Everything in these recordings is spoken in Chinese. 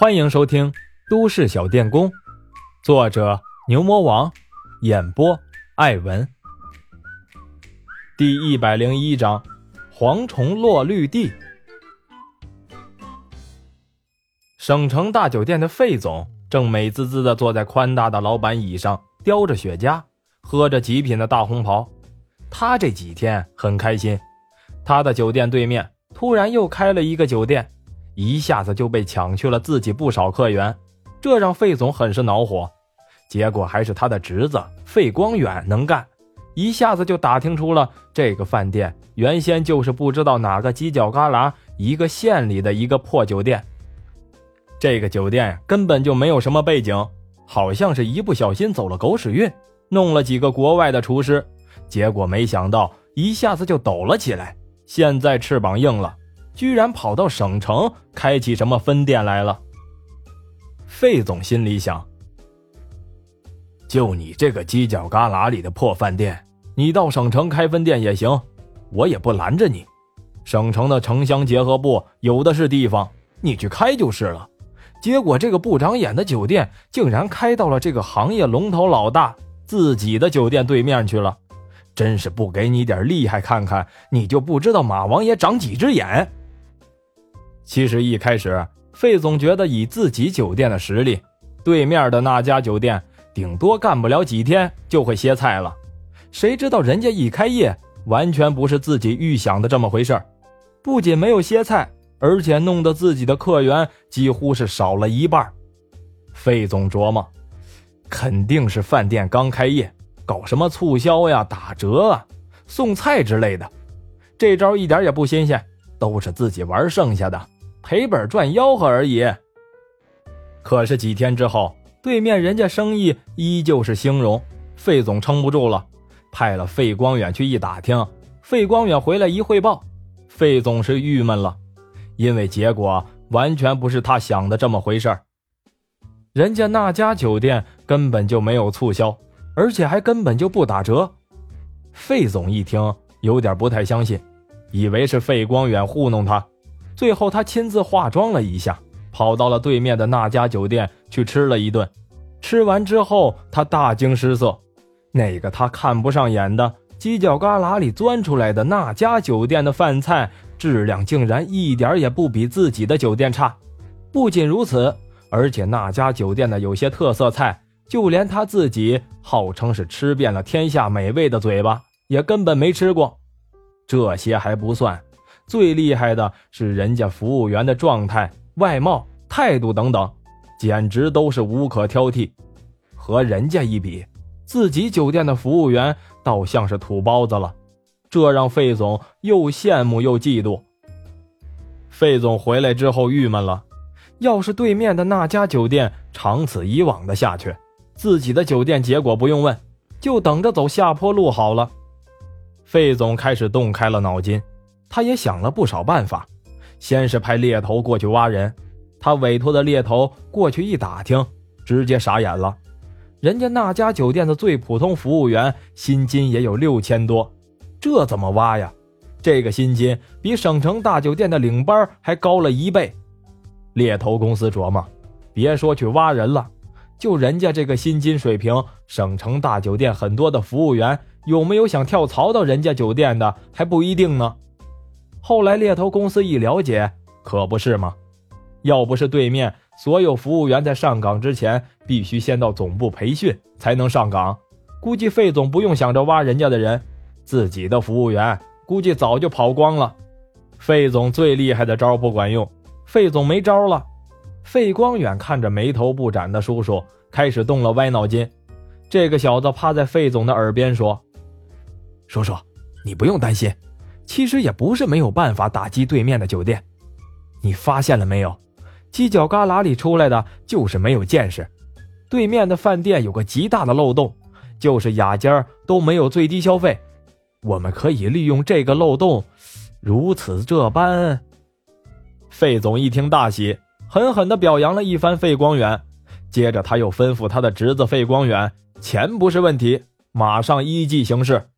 欢迎收听《都市小电工》，作者牛魔王，演播艾文。第一百零一章：蝗虫落绿地。省城大酒店的费总正美滋滋的坐在宽大的老板椅上，叼着雪茄，喝着极品的大红袍。他这几天很开心，他的酒店对面突然又开了一个酒店，一下子就被抢去了自己不少客源，这让费总很是恼火。结果还是他的侄子费光远能干，一下子就打听出了这个饭店原先就是不知道哪个犄角旮旯一个县里的一个破酒店。这个酒店根本就没有什么背景，好像是一不小心走了狗屎运，弄了几个国外的厨师。结果没想到一下子就抖了起来，现在翅膀硬了，居然跑到省城开起什么分店来了。费总心里想：就你这个犄角旮旯里的破饭店，你到省城开分店也行，我也不拦着你。省城的城乡结合部有的是地方，你去开就是了。结果这个不长眼的酒店竟然开到了这个行业龙头老大自己的酒店对面去了。真是不给你点厉害看看，你就不知道马王爷长几只眼。其实一开始，费总觉得以自己酒店的实力，对面的那家酒店顶多干不了几天就会歇菜了。谁知道人家一开业，完全不是自己预想的这么回事不仅没有歇菜，而且弄得自己的客源几乎是少了一半。费总琢磨，肯定是饭店刚开业。搞什么促销呀、打折啊、送菜之类的，这招一点也不新鲜，都是自己玩剩下的，赔本赚吆喝而已。可是几天之后，对面人家生意依旧是兴隆，费总撑不住了，派了费光远去一打听。费光远回来一汇报，费总是郁闷了，因为结果完全不是他想的这么回事人家那家酒店根本就没有促销。而且还根本就不打折，费总一听有点不太相信，以为是费光远糊弄他。最后他亲自化妆了一下，跑到了对面的那家酒店去吃了一顿。吃完之后，他大惊失色，那个他看不上眼的犄角旮旯里钻出来的那家酒店的饭菜质量竟然一点也不比自己的酒店差。不仅如此，而且那家酒店的有些特色菜。就连他自己号称是吃遍了天下美味的嘴巴，也根本没吃过。这些还不算，最厉害的是人家服务员的状态、外貌、态度等等，简直都是无可挑剔。和人家一比，自己酒店的服务员倒像是土包子了，这让费总又羡慕又嫉妒。费总回来之后郁闷了，要是对面的那家酒店长此以往的下去，自己的酒店结果不用问，就等着走下坡路好了。费总开始动开了脑筋，他也想了不少办法。先是派猎头过去挖人，他委托的猎头过去一打听，直接傻眼了。人家那家酒店的最普通服务员薪金也有六千多，这怎么挖呀？这个薪金比省城大酒店的领班还高了一倍。猎头公司琢磨，别说去挖人了。就人家这个薪金水平，省城大酒店很多的服务员有没有想跳槽到人家酒店的还不一定呢。后来猎头公司一了解，可不是吗？要不是对面所有服务员在上岗之前必须先到总部培训才能上岗，估计费总不用想着挖人家的人，自己的服务员估计早就跑光了。费总最厉害的招不管用，费总没招了。费光远看着眉头不展的叔叔，开始动了歪脑筋。这个小子趴在费总的耳边说：“叔叔，你不用担心，其实也不是没有办法打击对面的酒店。你发现了没有？犄角旮旯里出来的就是没有见识。对面的饭店有个极大的漏洞，就是雅间都没有最低消费。我们可以利用这个漏洞，如此这般。”费总一听大喜。狠狠地表扬了一番费光远，接着他又吩咐他的侄子费光远：“钱不是问题，马上依计行事。”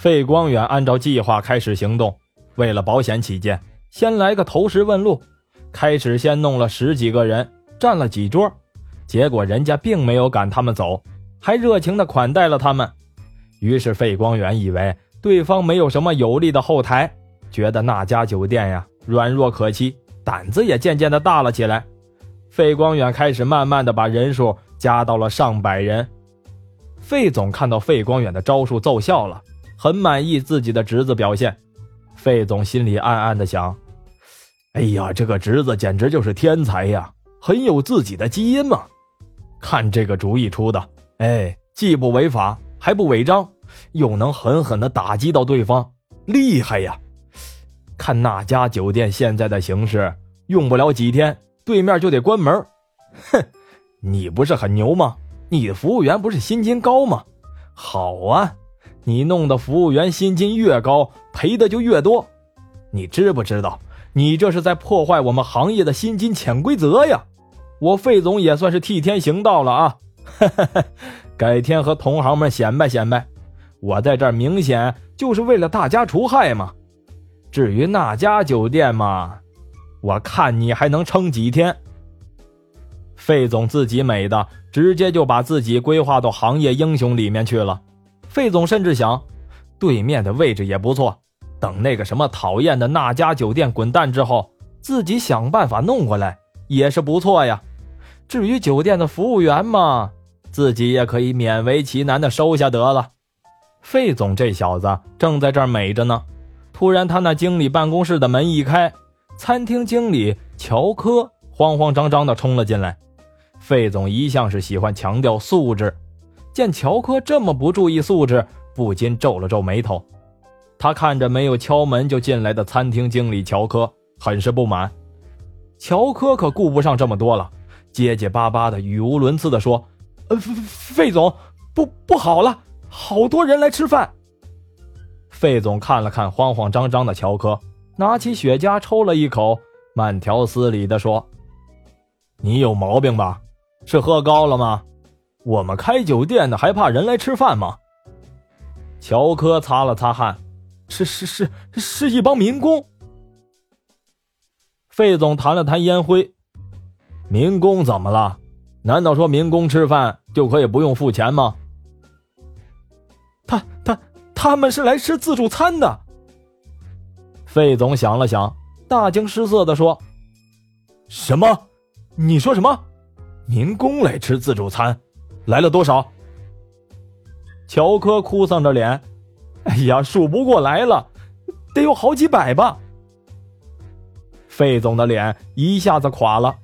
费光远按照计划开始行动。为了保险起见，先来个投石问路，开始先弄了十几个人，占了几桌，结果人家并没有赶他们走，还热情的款待了他们。于是费光远以为对方没有什么有力的后台，觉得那家酒店呀软弱可欺，胆子也渐渐的大了起来。费光远开始慢慢的把人数加到了上百人。费总看到费光远的招数奏效了，很满意自己的侄子表现。费总心里暗暗的想：“哎呀，这个侄子简直就是天才呀，很有自己的基因嘛！看这个主意出的，哎，既不违法，还不违章，又能狠狠的打击到对方，厉害呀！看那家酒店现在的形势，用不了几天。”对面就得关门，哼！你不是很牛吗？你的服务员不是薪金高吗？好啊，你弄的服务员薪金越高，赔的就越多。你知不知道，你这是在破坏我们行业的薪金潜规则呀？我费总也算是替天行道了啊！哈哈哈，改天和同行们显摆显摆，我在这儿明显就是为了大家除害嘛。至于那家酒店嘛……我看你还能撑几天？费总自己美的，直接就把自己规划到行业英雄里面去了。费总甚至想，对面的位置也不错，等那个什么讨厌的那家酒店滚蛋之后，自己想办法弄过来也是不错呀。至于酒店的服务员嘛，自己也可以勉为其难的收下得了。费总这小子正在这儿美着呢，突然他那经理办公室的门一开。餐厅经理乔科慌慌张张的冲了进来，费总一向是喜欢强调素质，见乔科这么不注意素质，不禁皱了皱眉头。他看着没有敲门就进来的餐厅经理乔科，很是不满。乔科可顾不上这么多了，结结巴巴的、语无伦次地说：“呃，费总，不不好了，好多人来吃饭。”费总看了看慌慌张张的乔科。拿起雪茄抽了一口，慢条斯理地说：“你有毛病吧？是喝高了吗？我们开酒店的还怕人来吃饭吗？”乔科擦了擦汗：“是是是，是一帮民工。”费总弹了弹烟灰：“民工怎么了？难道说民工吃饭就可以不用付钱吗？”他他他们是来吃自助餐的。费总想了想，大惊失色的说：“什么？你说什么？民工来吃自助餐，来了多少？”乔科哭丧着脸：“哎呀，数不过来了，得有好几百吧。”费总的脸一下子垮了。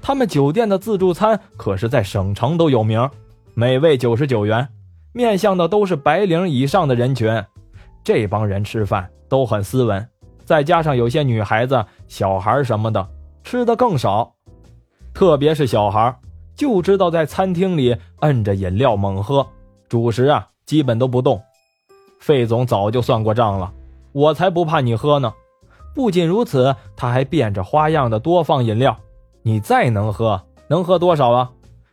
他们酒店的自助餐可是在省城都有名，每位九十九元，面向的都是白领以上的人群。这帮人吃饭都很斯文。再加上有些女孩子、小孩什么的吃的更少，特别是小孩，就知道在餐厅里摁着饮料猛喝，主食啊基本都不动。费总早就算过账了，我才不怕你喝呢。不仅如此，他还变着花样的多放饮料。你再能喝，能喝多少啊？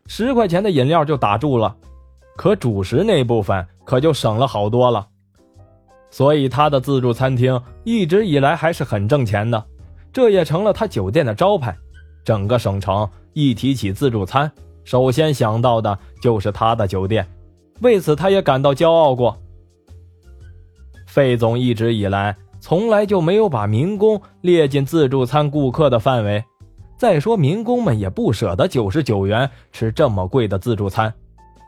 十块钱的饮料就打住了，可主食那部分可就省了好多了。所以他的自助餐厅一直以来还是很挣钱的，这也成了他酒店的招牌。整个省城一提起自助餐，首先想到的就是他的酒店，为此他也感到骄傲过。费总一直以来从来就没有把民工列进自助餐顾客的范围。再说民工们也不舍得九十九元吃这么贵的自助餐，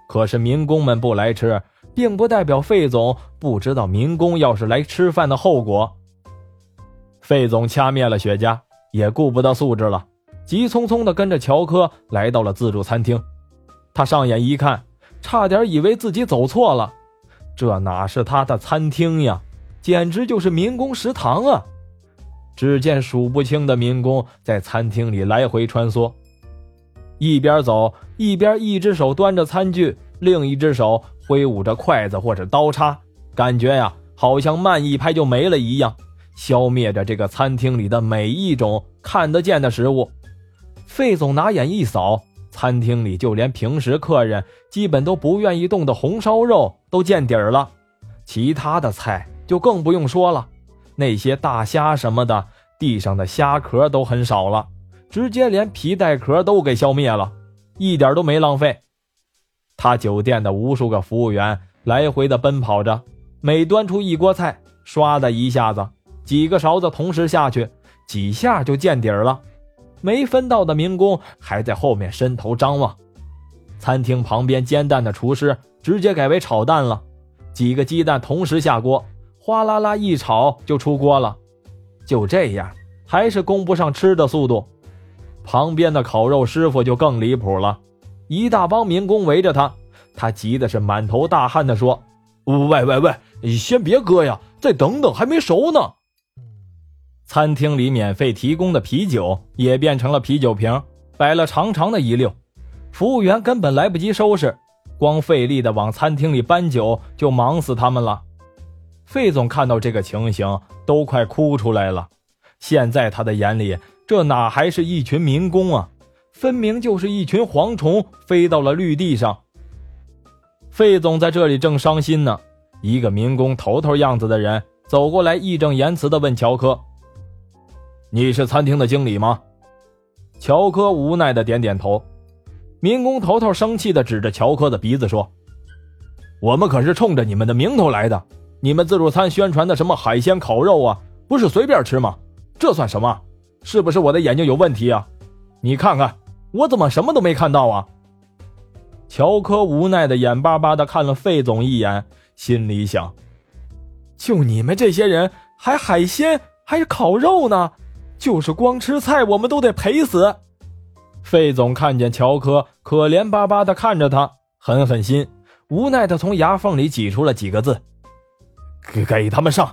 可是民工们不来吃。并不代表费总不知道民工要是来吃饭的后果。费总掐灭了雪茄，也顾不得素质了，急匆匆地跟着乔科来到了自助餐厅。他上眼一看，差点以为自己走错了，这哪是他的餐厅呀，简直就是民工食堂啊！只见数不清的民工在餐厅里来回穿梭，一边走一边一只手端着餐具，另一只手。挥舞着筷子或者刀叉，感觉呀，好像慢一拍就没了一样，消灭着这个餐厅里的每一种看得见的食物。费总拿眼一扫，餐厅里就连平时客人基本都不愿意动的红烧肉都见底儿了，其他的菜就更不用说了，那些大虾什么的，地上的虾壳都很少了，直接连皮带壳都给消灭了，一点都没浪费。他酒店的无数个服务员来回的奔跑着，每端出一锅菜，唰的一下子，几个勺子同时下去，几下就见底儿了。没分到的民工还在后面伸头张望。餐厅旁边煎蛋的厨师直接改为炒蛋了，几个鸡蛋同时下锅，哗啦啦一炒就出锅了。就这样，还是供不上吃的速度。旁边的烤肉师傅就更离谱了。一大帮民工围着他，他急的是满头大汗的说：“喂喂喂，你先别割呀，再等等，还没熟呢。”餐厅里免费提供的啤酒也变成了啤酒瓶，摆了长长的一溜，服务员根本来不及收拾，光费力的往餐厅里搬酒就忙死他们了。费总看到这个情形都快哭出来了，现在他的眼里这哪还是一群民工啊？分明就是一群蝗虫飞到了绿地上。费总在这里正伤心呢，一个民工头头样子的人走过来，义正言辞地问乔科：“你是餐厅的经理吗？”乔科无奈的点点头。民工头头生气的指着乔科的鼻子说：“我们可是冲着你们的名头来的，你们自助餐宣传的什么海鲜烤肉啊，不是随便吃吗？这算什么？是不是我的眼睛有问题啊？你看看。”我怎么什么都没看到啊？乔科无奈的眼巴巴的看了费总一眼，心里想：就你们这些人，还海鲜，还是烤肉呢？就是光吃菜，我们都得赔死。费总看见乔科可怜巴巴的看着他，狠狠心，无奈的从牙缝里挤出了几个字：“给给他们上。”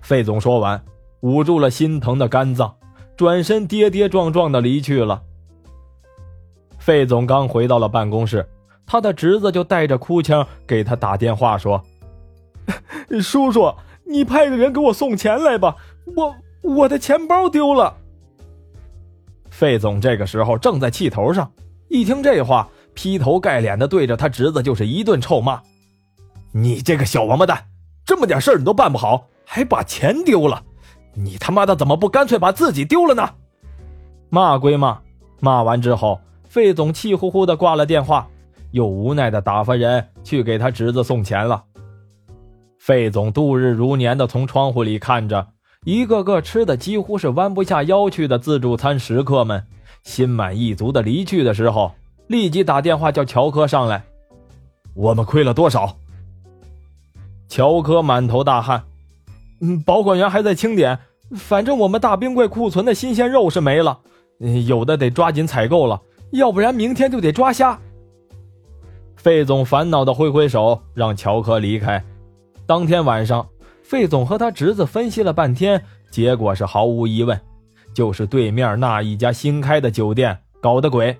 费总说完，捂住了心疼的肝脏，转身跌跌撞撞的离去了。费总刚回到了办公室，他的侄子就带着哭腔给他打电话说：“ 叔叔，你派个人给我送钱来吧，我我的钱包丢了。”费总这个时候正在气头上，一听这话，劈头盖脸的对着他侄子就是一顿臭骂：“你这个小王八蛋，这么点事儿你都办不好，还把钱丢了，你他妈的怎么不干脆把自己丢了呢？”骂归骂，骂完之后。费总气呼呼的挂了电话，又无奈的打发人去给他侄子送钱了。费总度日如年的从窗户里看着一个个吃的几乎是弯不下腰去的自助餐食客们，心满意足的离去的时候，立即打电话叫乔科上来。我们亏了多少？乔科满头大汗，嗯，保管员还在清点，反正我们大冰柜库存的新鲜肉是没了，有的得抓紧采购了。要不然明天就得抓瞎。费总烦恼的挥挥手，让乔科离开。当天晚上，费总和他侄子分析了半天，结果是毫无疑问，就是对面那一家新开的酒店搞的鬼。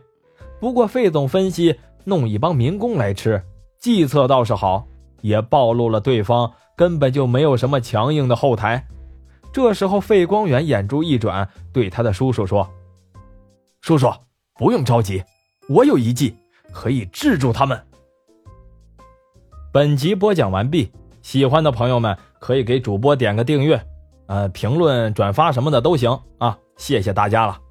不过费总分析，弄一帮民工来吃，计策倒是好，也暴露了对方根本就没有什么强硬的后台。这时候，费光远眼珠一转，对他的叔叔说：“叔叔。”不用着急，我有一计可以制住他们。本集播讲完毕，喜欢的朋友们可以给主播点个订阅，呃，评论、转发什么的都行啊，谢谢大家了。